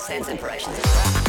sense impressions.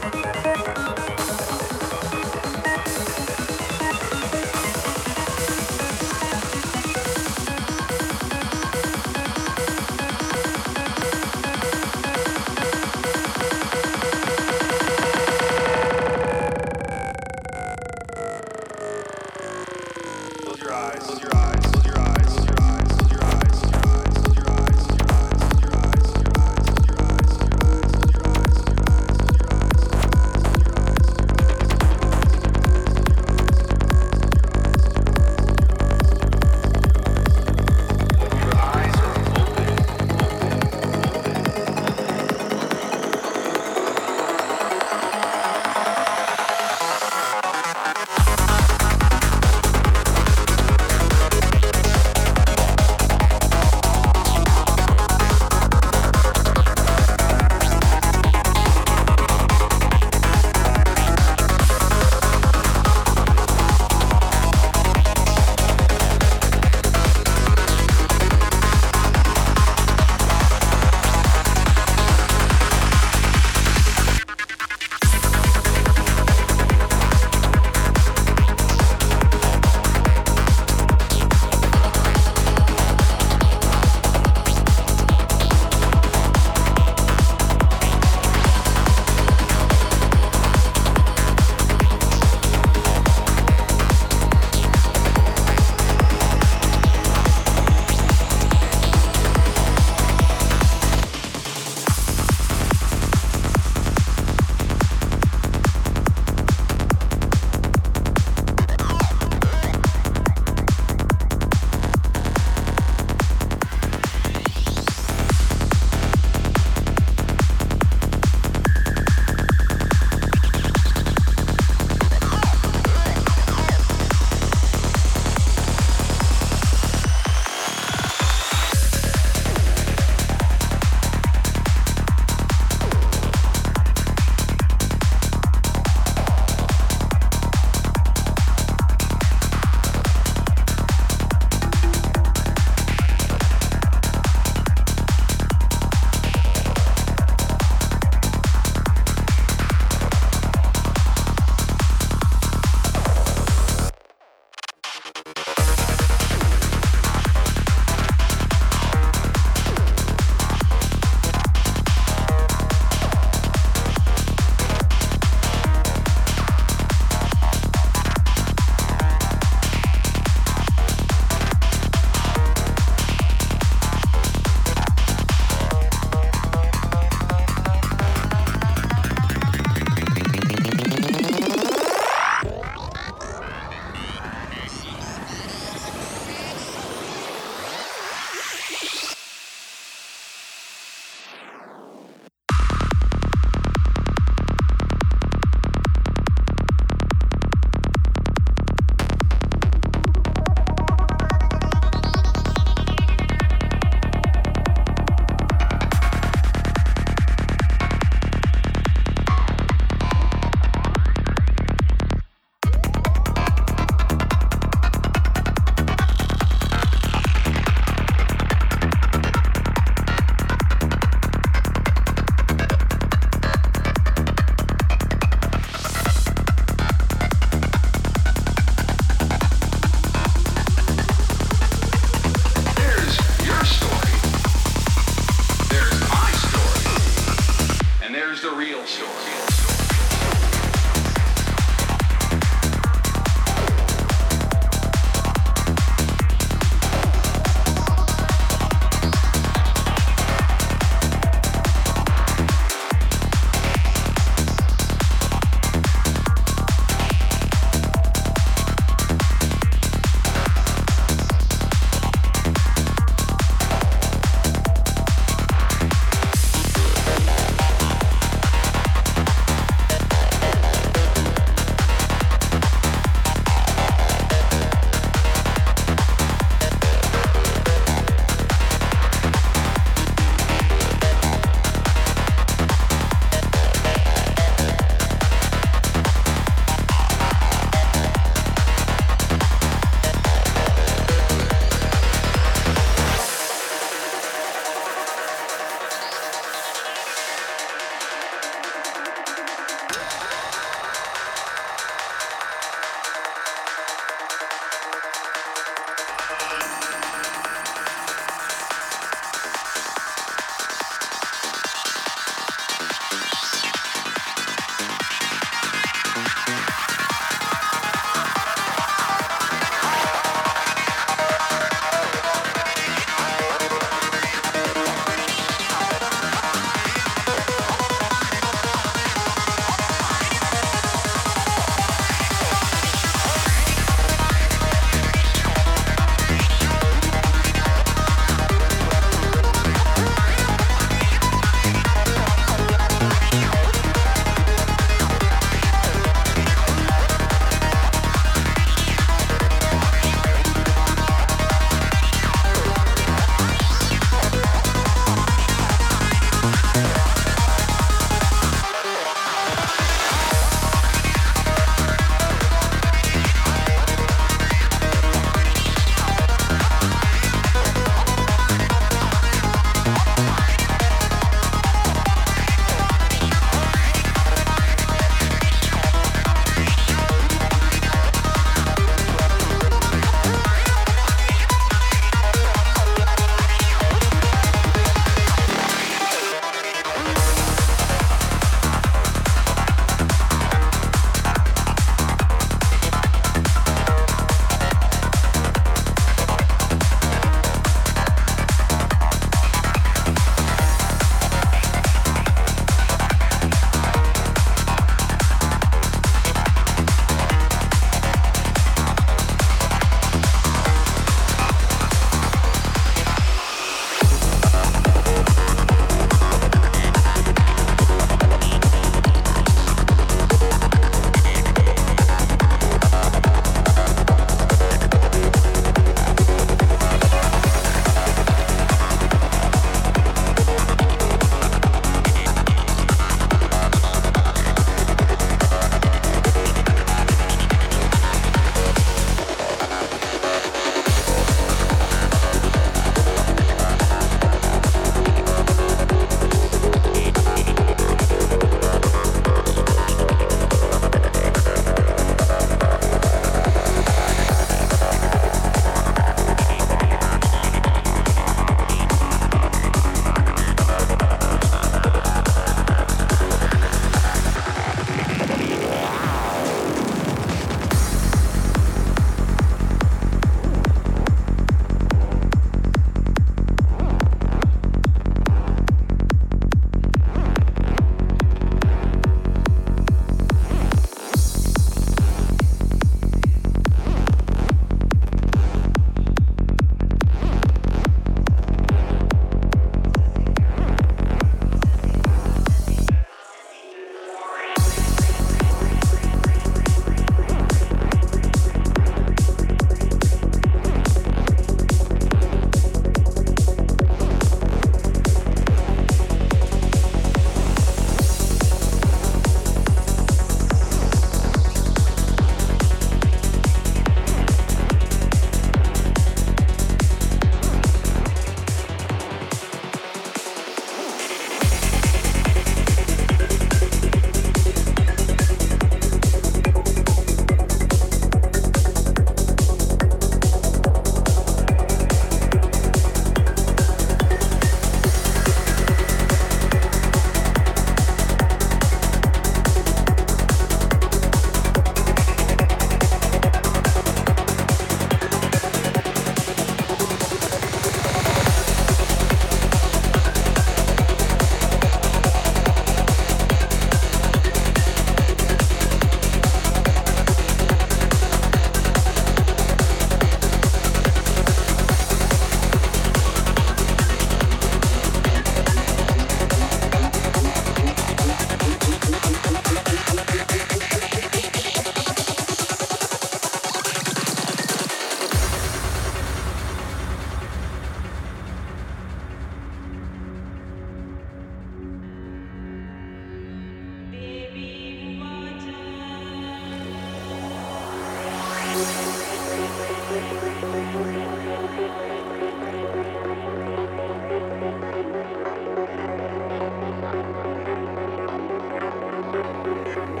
Thank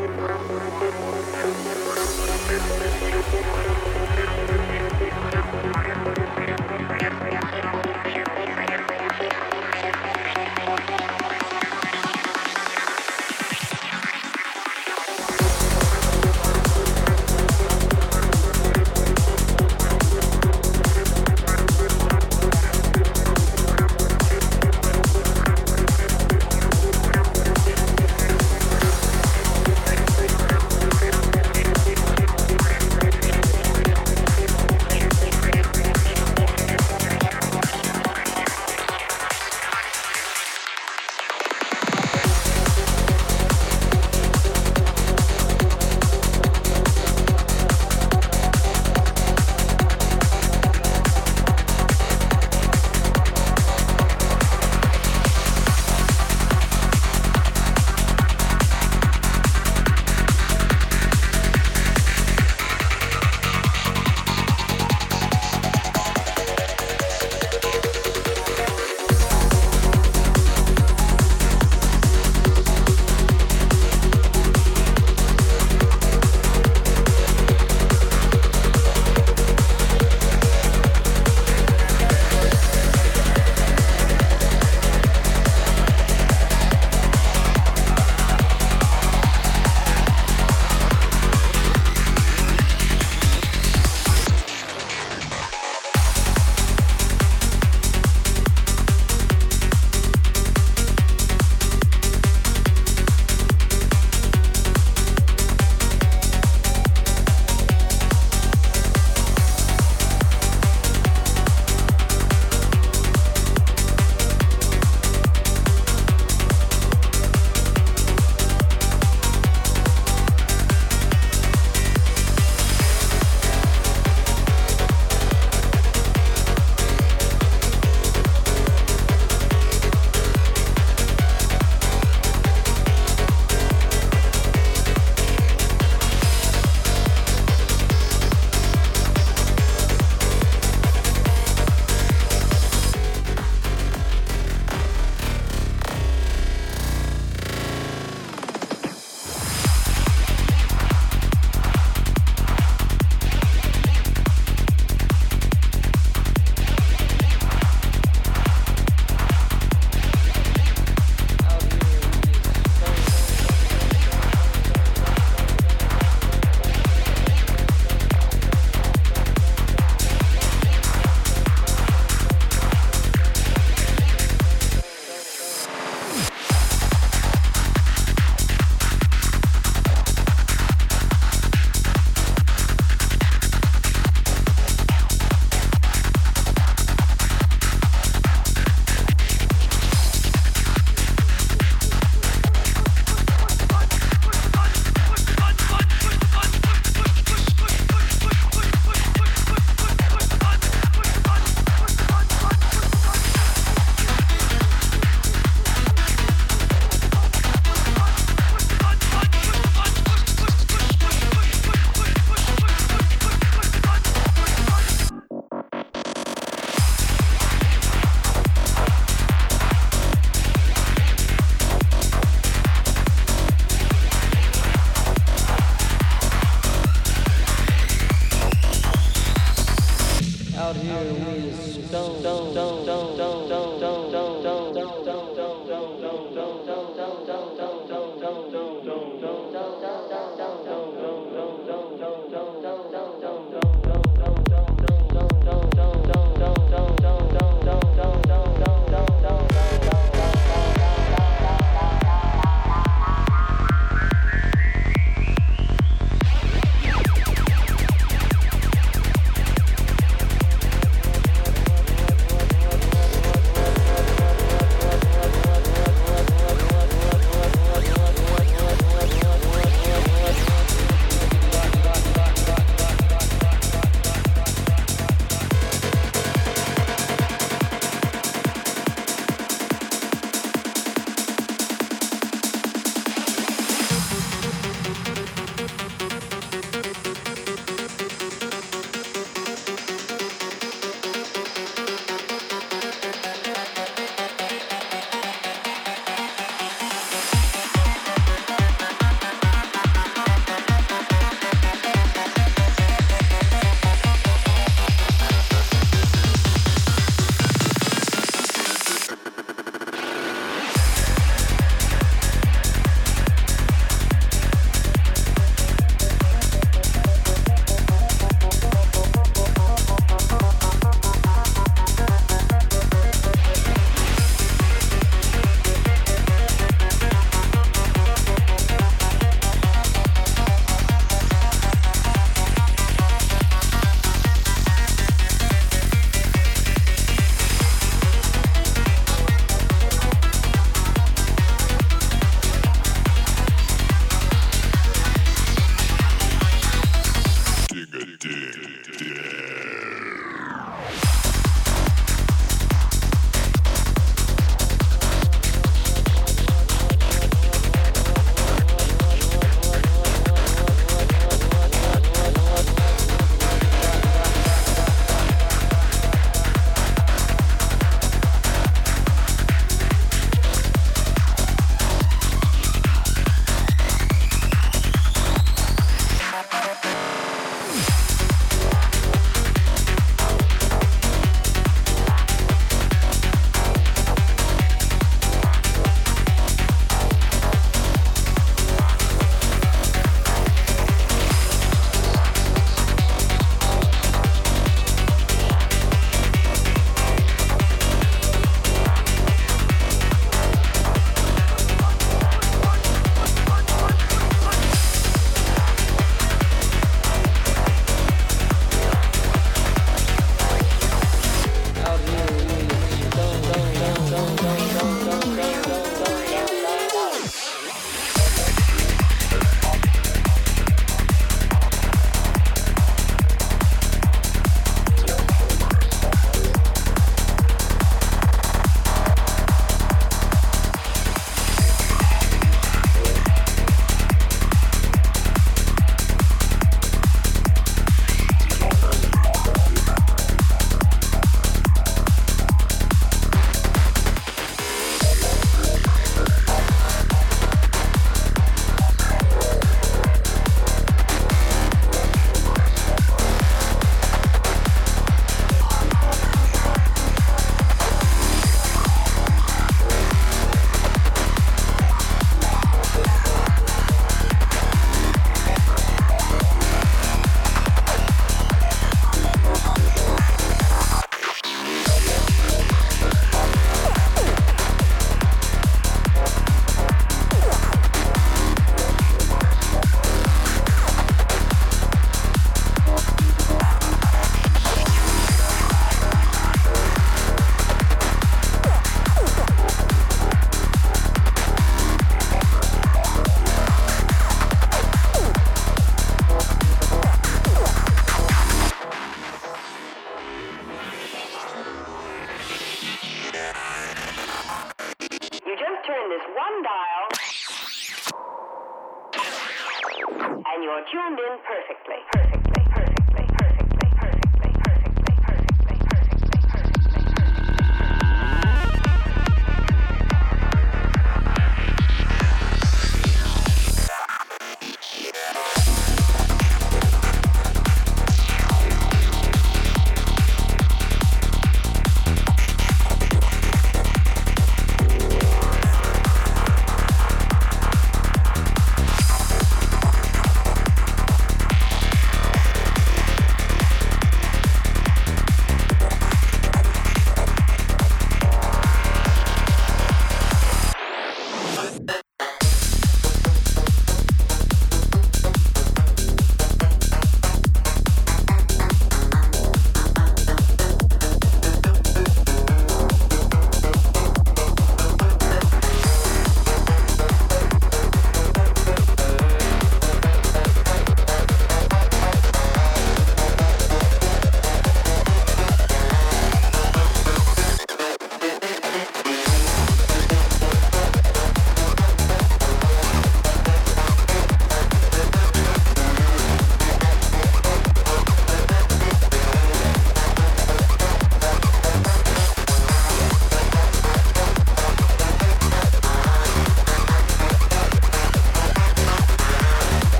you.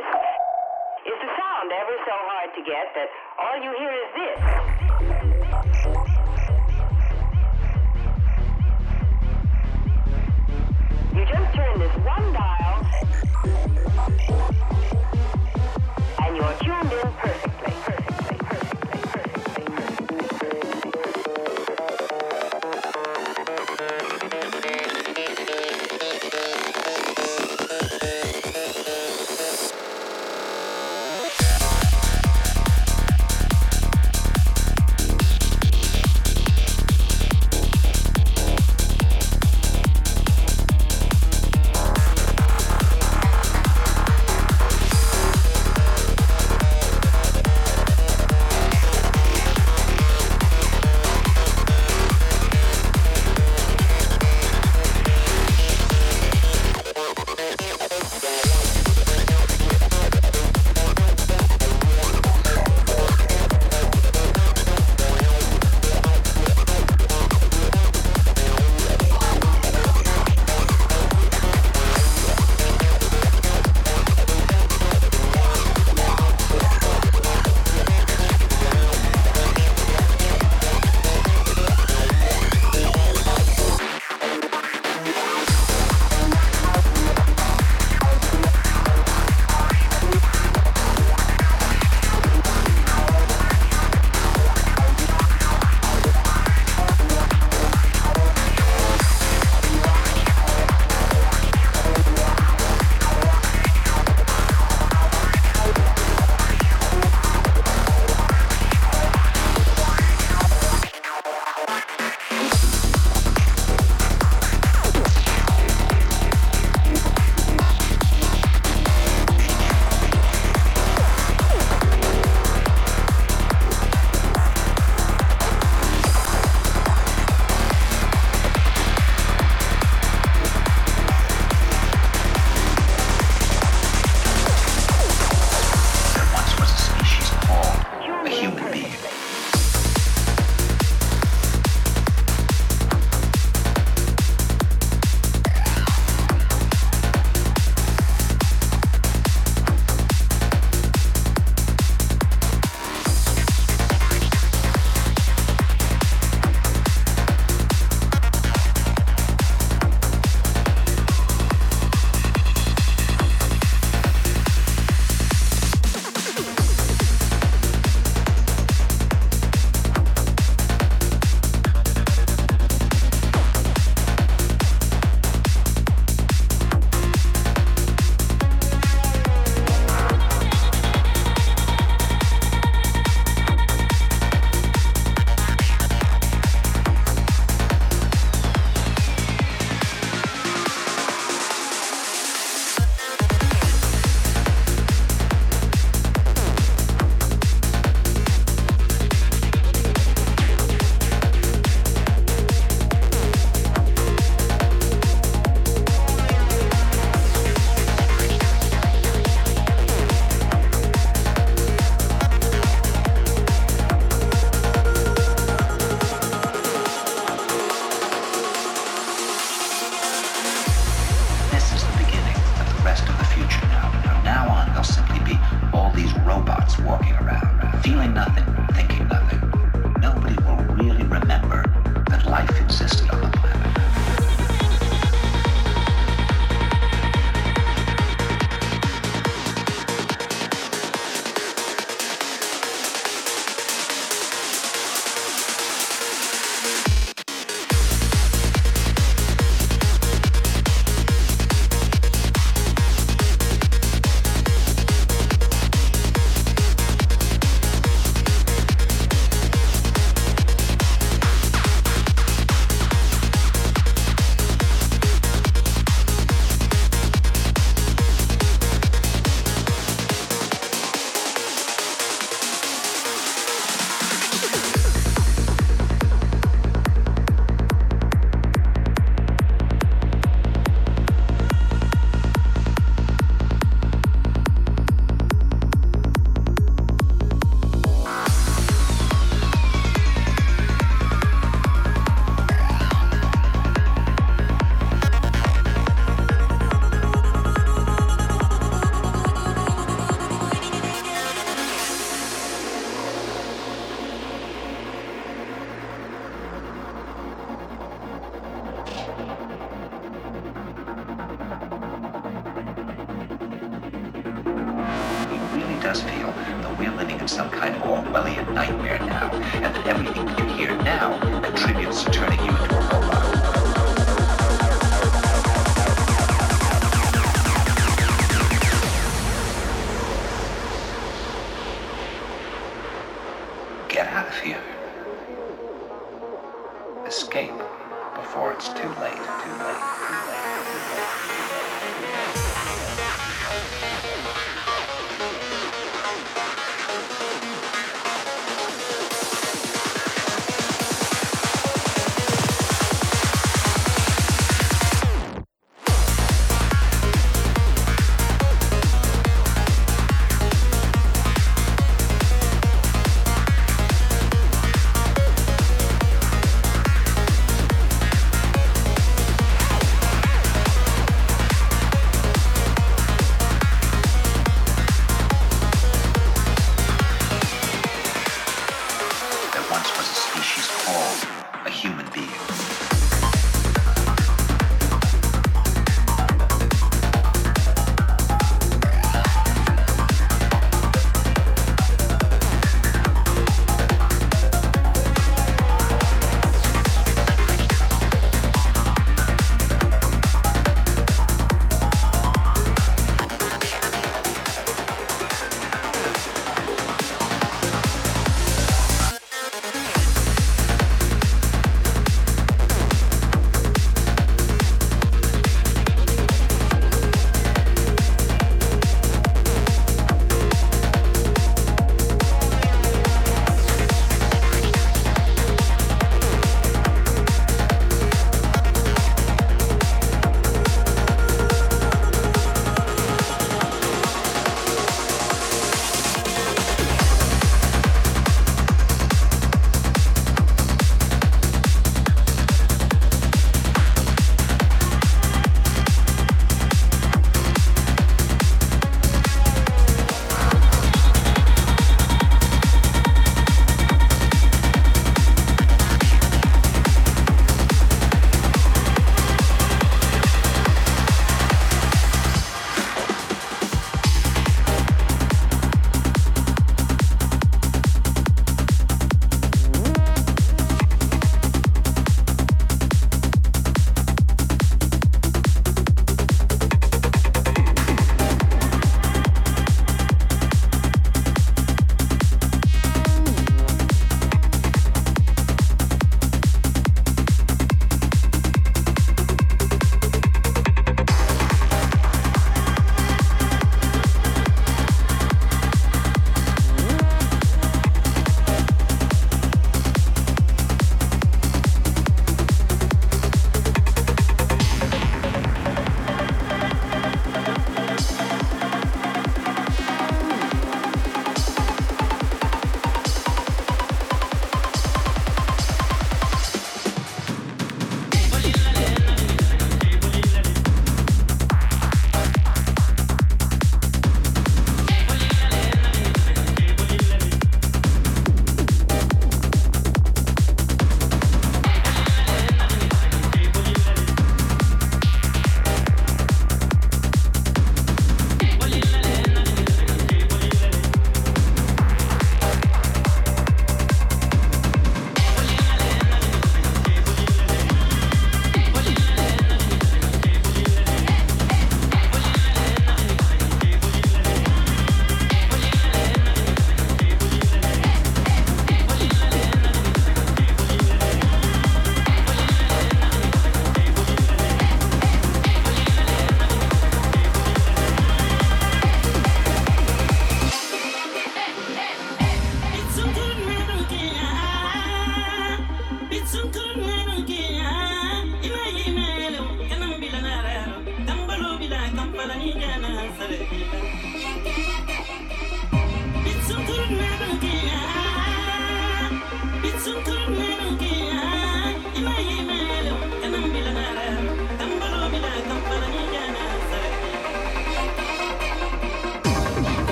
this? Is the sound ever so hard to get that all you hear is this? You just turn this one dial, and you're tuned in perfect. Get out of here. Escape before it's too late, too late.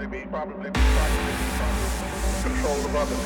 Probably be, probably be, probably be, control of other